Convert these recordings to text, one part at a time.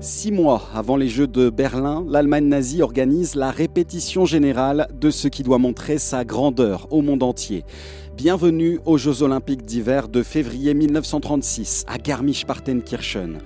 Six mois avant les Jeux de Berlin, l'Allemagne nazie organise la répétition générale de ce qui doit montrer sa grandeur au monde entier. Bienvenue aux Jeux olympiques d'hiver de février 1936 à Garmisch-Partenkirchen.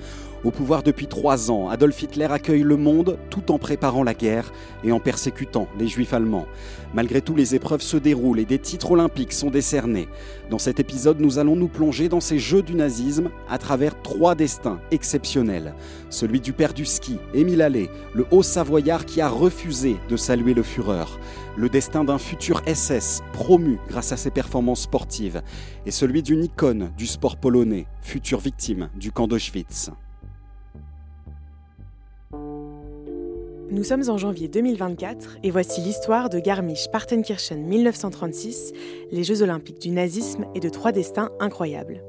Au pouvoir depuis trois ans, Adolf Hitler accueille le monde tout en préparant la guerre et en persécutant les juifs allemands. Malgré tout, les épreuves se déroulent et des titres olympiques sont décernés. Dans cet épisode, nous allons nous plonger dans ces jeux du nazisme à travers trois destins exceptionnels. Celui du père du ski, Émile Allais, le haut savoyard qui a refusé de saluer le Führer. Le destin d'un futur SS promu grâce à ses performances sportives. Et celui d'une icône du sport polonais, future victime du camp d'Auschwitz. Nous sommes en janvier 2024 et voici l'histoire de Garmisch-Partenkirchen 1936, les Jeux olympiques du nazisme et de trois destins incroyables.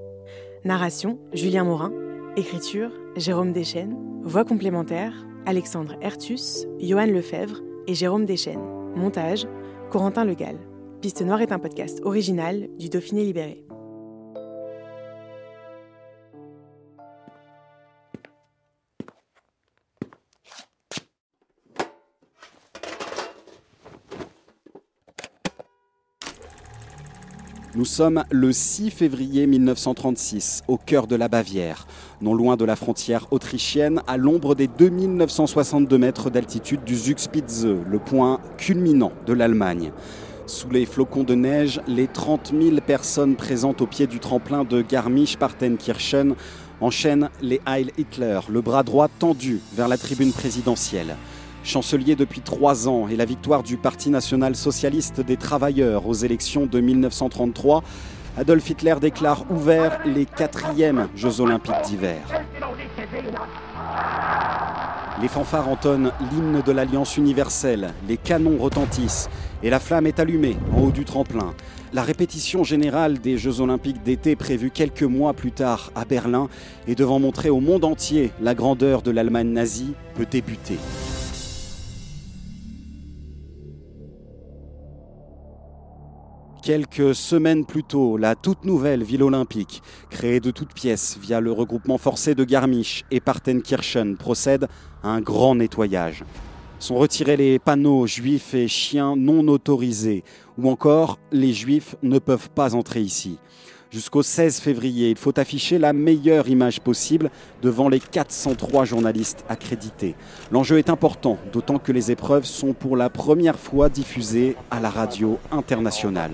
Narration Julien Morin, écriture Jérôme Deschênes, voix complémentaire Alexandre Ertus, Johan Lefebvre et Jérôme Deschênes. Montage Corentin Legal. Piste Noire est un podcast original du Dauphiné Libéré. Nous sommes le 6 février 1936, au cœur de la Bavière, non loin de la frontière autrichienne, à l'ombre des 2962 mètres d'altitude du Zugspitze, le point culminant de l'Allemagne. Sous les flocons de neige, les 30 000 personnes présentes au pied du tremplin de Garmisch-Partenkirchen enchaînent les Heil Hitler, le bras droit tendu vers la tribune présidentielle. Chancelier depuis trois ans et la victoire du Parti national socialiste des travailleurs aux élections de 1933, Adolf Hitler déclare ouvert les quatrièmes Jeux olympiques d'hiver. Les fanfares entonnent l'hymne de l'Alliance universelle, les canons retentissent et la flamme est allumée en haut du tremplin. La répétition générale des Jeux olympiques d'été prévue quelques mois plus tard à Berlin et devant montrer au monde entier la grandeur de l'Allemagne nazie peut débuter. Quelques semaines plus tôt, la toute nouvelle ville olympique, créée de toutes pièces via le regroupement forcé de Garmisch et Partenkirchen, procède à un grand nettoyage. Sont retirés les panneaux juifs et chiens non autorisés, ou encore les juifs ne peuvent pas entrer ici. Jusqu'au 16 février, il faut afficher la meilleure image possible devant les 403 journalistes accrédités. L'enjeu est important, d'autant que les épreuves sont pour la première fois diffusées à la radio internationale.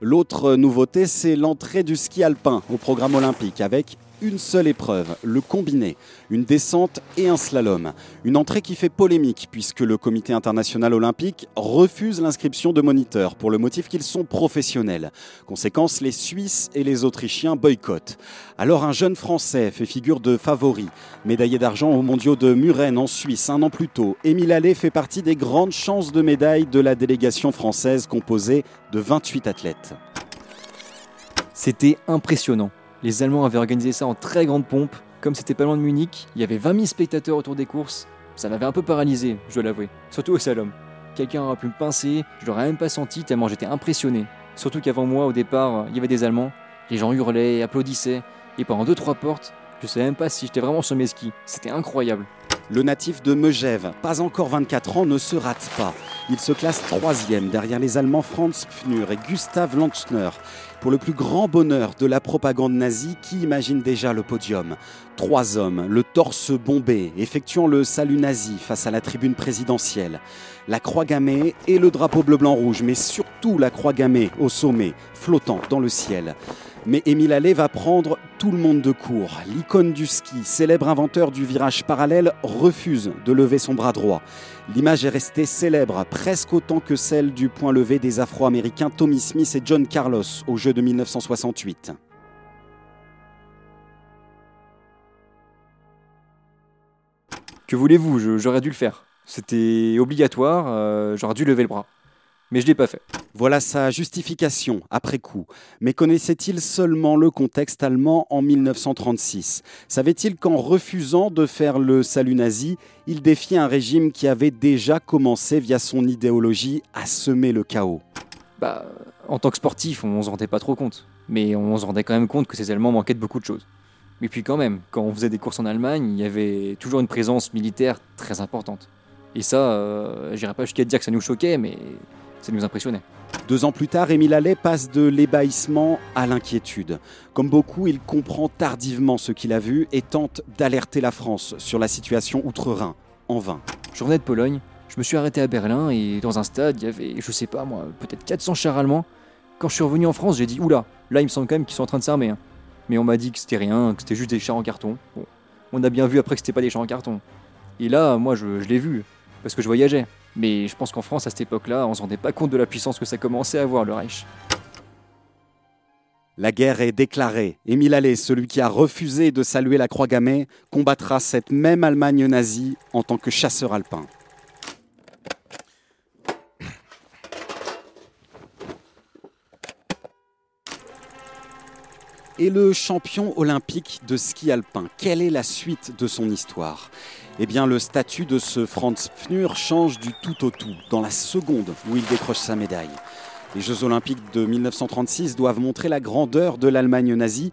L'autre nouveauté, c'est l'entrée du ski alpin au programme olympique avec une seule épreuve, le combiné, une descente et un slalom. Une entrée qui fait polémique puisque le comité international olympique refuse l'inscription de moniteurs pour le motif qu'ils sont professionnels. Conséquence, les Suisses et les Autrichiens boycottent. Alors un jeune Français fait figure de favori. Médaillé d'argent aux mondiaux de Muren en Suisse un an plus tôt, Émile Allais fait partie des grandes chances de médaille de la délégation française composée de 28 athlètes. C'était impressionnant. Les Allemands avaient organisé ça en très grande pompe. Comme c'était pas loin de Munich, il y avait 20 000 spectateurs autour des courses. Ça m'avait un peu paralysé, je dois l'avouer. Surtout au slalom. Quelqu'un aurait pu me pincer, je l'aurais même pas senti tellement j'étais impressionné. Surtout qu'avant moi, au départ, il y avait des Allemands. Les gens hurlaient, applaudissaient. Et pendant 2-3 portes, je savais même pas si j'étais vraiment sur mes skis. C'était incroyable. Le natif de Megève, pas encore 24 ans, ne se rate pas. Il se classe troisième derrière les Allemands Franz Pfnur et Gustav Lanchner. Pour le plus grand bonheur de la propagande nazie, qui imagine déjà le podium? Trois hommes, le torse bombé, effectuant le salut nazi face à la tribune présidentielle. La croix gammée et le drapeau bleu-blanc-rouge, mais surtout la croix gammée au sommet, flottant dans le ciel. Mais Émile Allais va prendre tout le monde de court. L'icône du ski, célèbre inventeur du virage parallèle, refuse de lever son bras droit. L'image est restée célèbre, presque autant que celle du point levé des Afro-Américains Tommy Smith et John Carlos au jeu de 1968. Que voulez-vous? J'aurais dû le faire. C'était obligatoire, euh, j'aurais dû lever le bras. Mais je ne l'ai pas fait. Voilà sa justification après coup. Mais connaissait-il seulement le contexte allemand en 1936 Savait-il qu'en refusant de faire le salut nazi, il défiait un régime qui avait déjà commencé via son idéologie à semer le chaos? Bah, en tant que sportif, on ne se rendait pas trop compte. Mais on se rendait quand même compte que ces Allemands manquaient de beaucoup de choses. Mais puis quand même, quand on faisait des courses en Allemagne, il y avait toujours une présence militaire très importante. Et ça, euh, j'irai pas jusqu'à dire que ça nous choquait, mais ça nous impressionnait. Deux ans plus tard, Émile Allais passe de l'ébahissement à l'inquiétude. Comme beaucoup, il comprend tardivement ce qu'il a vu et tente d'alerter la France sur la situation outre-Rhin, en vain. Je revenais de Pologne, je me suis arrêté à Berlin et dans un stade, il y avait, je sais pas moi, peut-être 400 chars allemands. Quand je suis revenu en France, j'ai dit oula, là il me semble quand même qu'ils sont en train de s'armer. hein. Mais on m'a dit que c'était rien, que c'était juste des chars en carton. Bon, on a bien vu après que c'était pas des chars en carton. Et là, moi je, je l'ai vu, parce que je voyageais. Mais je pense qu'en France, à cette époque-là, on se rendait pas compte de la puissance que ça commençait à avoir, le Reich. La guerre est déclarée. Émile Allais, celui qui a refusé de saluer la croix gammée, combattra cette même Allemagne nazie en tant que chasseur alpin. Et le champion olympique de ski alpin, quelle est la suite de son histoire? Eh bien, le statut de ce Franz Pfnur change du tout au tout dans la seconde où il décroche sa médaille. Les Jeux olympiques de 1936 doivent montrer la grandeur de l'Allemagne nazie.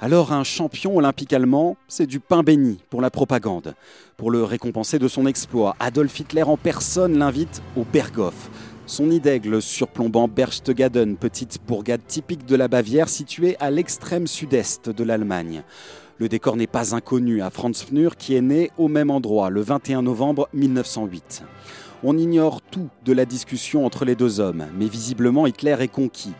Alors un champion olympique allemand, c'est du pain béni pour la propagande. Pour le récompenser de son exploit, Adolf Hitler en personne l'invite au Berghof, son nid surplombant Berchtesgaden, petite bourgade typique de la Bavière située à l'extrême sud-est de l'Allemagne. Le décor n'est pas inconnu à Franz Pfnur qui est né au même endroit le 21 novembre 1908. On ignore tout de la discussion entre les deux hommes, mais visiblement Hitler est conquis.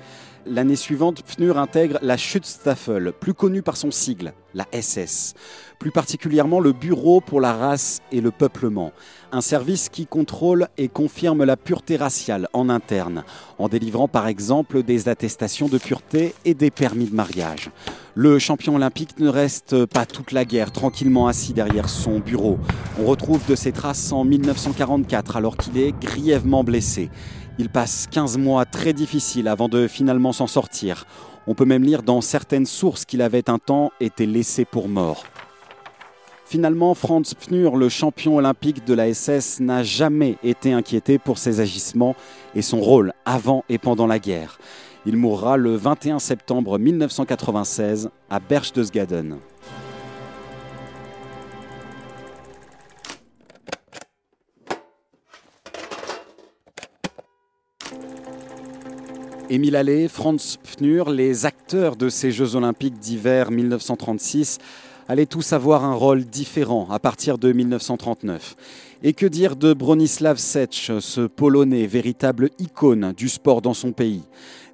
L'année suivante, Pfnur intègre la Schutzstaffel, plus connue par son sigle, la SS. Plus particulièrement le Bureau pour la race et le peuplement, un service qui contrôle et confirme la pureté raciale en interne, en délivrant par exemple des attestations de pureté et des permis de mariage. Le champion olympique ne reste pas toute la guerre tranquillement assis derrière son bureau. On retrouve de ses traces en 1944 alors qu'il est grièvement blessé. Il passe 15 mois très difficiles avant de finalement s'en sortir. On peut même lire dans certaines sources qu'il avait un temps été laissé pour mort. Finalement, Franz Pfnur, le champion olympique de la SS, n'a jamais été inquiété pour ses agissements et son rôle avant et pendant la guerre. Il mourra le 21 septembre 1996 à Berchtesgaden. Émile Allais, Franz Pfnur, les acteurs de ces Jeux olympiques d'hiver 1936, allaient tous avoir un rôle différent à partir de 1939. Et que dire de Bronislav Setch, ce Polonais, véritable icône du sport dans son pays?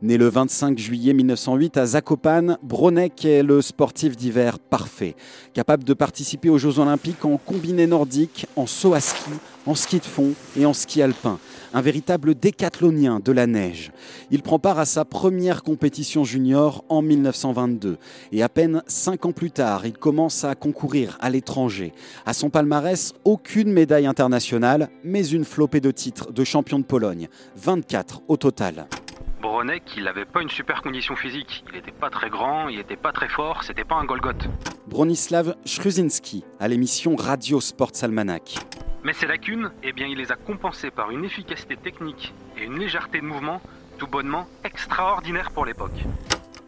Né le 25 juillet 1908 à Zakopane, Bronek est le sportif d'hiver parfait, capable de participer aux Jeux olympiques en combiné nordique, en saut à ski, en ski de fond et en ski alpin. Un véritable décathlonien de la neige. Il prend part à sa première compétition junior en 1922 et à peine cinq ans plus tard, il commence à concourir à l'étranger. À son palmarès, aucune médaille internationale, mais une flopée de titres de champion de Pologne, 24 au total. Bronek, il n'avait pas une super condition physique. Il n'était pas très grand, il n'était pas très fort, c'était pas un Golgoth. Bronislav Schruzinski à l'émission Radio Sports Almanac. Mais ces lacunes, eh bien, il les a compensées par une efficacité technique et une légèreté de mouvement tout bonnement extraordinaire pour l'époque.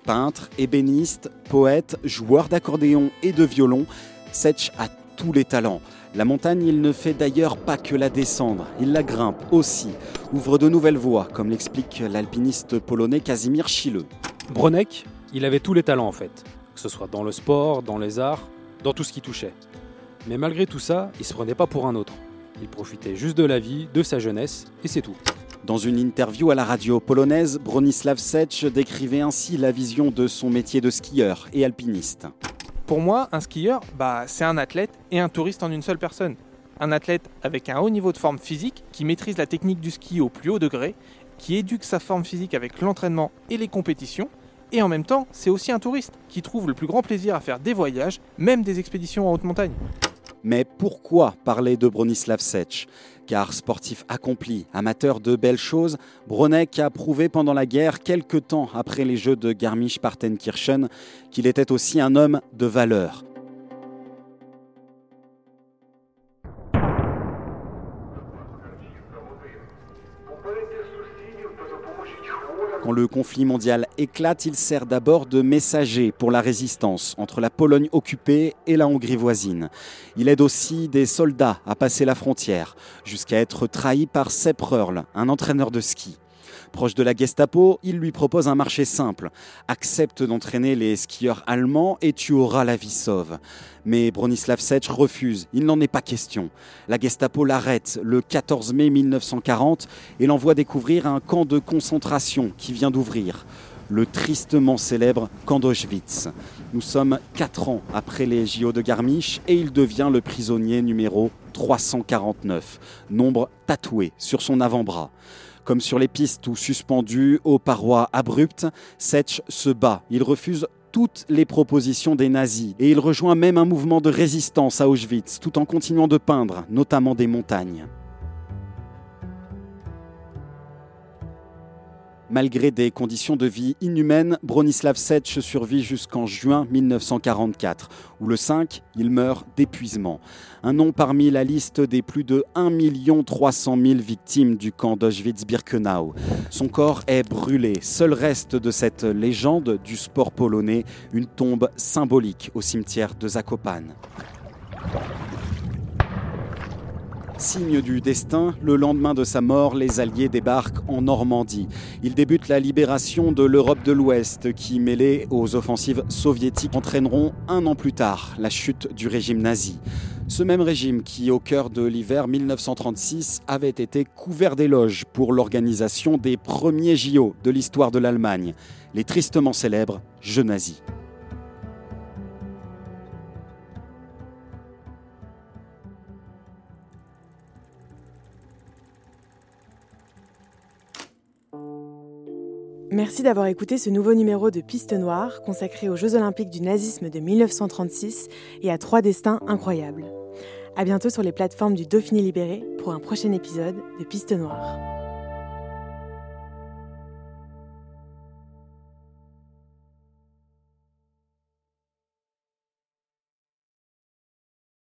Peintre, ébéniste, poète, joueur d'accordéon et de violon, Setch a tous les talents. La montagne, il ne fait d'ailleurs pas que la descendre, il la grimpe aussi, ouvre de nouvelles voies, comme l'explique l'alpiniste polonais Casimir Chileux. Bronek, il avait tous les talents en fait, que ce soit dans le sport, dans les arts, dans tout ce qui touchait. Mais malgré tout ça, il se prenait pas pour un autre. Il profitait juste de la vie, de sa jeunesse, et c'est tout. Dans une interview à la radio polonaise, Bronislav Setch décrivait ainsi la vision de son métier de skieur et alpiniste. Pour moi, un skieur, bah, c'est un athlète et un touriste en une seule personne. Un athlète avec un haut niveau de forme physique, qui maîtrise la technique du ski au plus haut degré, qui éduque sa forme physique avec l'entraînement et les compétitions, et en même temps, c'est aussi un touriste qui trouve le plus grand plaisir à faire des voyages, même des expéditions en haute montagne. Mais pourquoi parler de Bronislav Setch Car sportif accompli, amateur de belles choses, Bronek a prouvé pendant la guerre, quelque temps après les Jeux de Garmisch-Partenkirchen, qu'il était aussi un homme de valeur. Quand le conflit mondial éclate, il sert d'abord de messager pour la résistance entre la Pologne occupée et la Hongrie voisine. Il aide aussi des soldats à passer la frontière, jusqu'à être trahi par Sepp Röhrl, un entraîneur de ski. Proche de la Gestapo, il lui propose un marché simple. Accepte d'entraîner les skieurs allemands et tu auras la vie sauve. Mais Bronislav Setch refuse, il n'en est pas question. La Gestapo l'arrête le 14 mai 1940 et l'envoie découvrir un camp de concentration qui vient d'ouvrir le tristement célèbre camp d'Auschwitz. Nous sommes quatre ans après les JO de Garmisch et il devient le prisonnier numéro 349, nombre tatoué sur son avant-bras. Comme sur les pistes ou suspendu aux parois abruptes, Setch se bat. Il refuse toutes les propositions des nazis et il rejoint même un mouvement de résistance à Auschwitz tout en continuant de peindre, notamment des montagnes. Malgré des conditions de vie inhumaines, Bronislav Setch survit jusqu'en juin 1944, où le 5, il meurt d'épuisement. Un nom parmi la liste des plus de 1 300 000 victimes du camp d'Auschwitz-Birkenau. Son corps est brûlé. Seul reste de cette légende du sport polonais, une tombe symbolique au cimetière de Zakopane. Signe du destin, le lendemain de sa mort, les Alliés débarquent en Normandie. Ils débutent la libération de l'Europe de l'Ouest qui, mêlée aux offensives soviétiques, entraîneront un an plus tard la chute du régime nazi. Ce même régime qui, au cœur de l'hiver 1936, avait été couvert d'éloges pour l'organisation des premiers JO de l'histoire de l'Allemagne, les tristement célèbres Jeux nazis. Merci d'avoir écouté ce nouveau numéro de Piste Noire consacré aux Jeux Olympiques du nazisme de 1936 et à trois destins incroyables. À bientôt sur les plateformes du Dauphiné Libéré pour un prochain épisode de Piste Noire.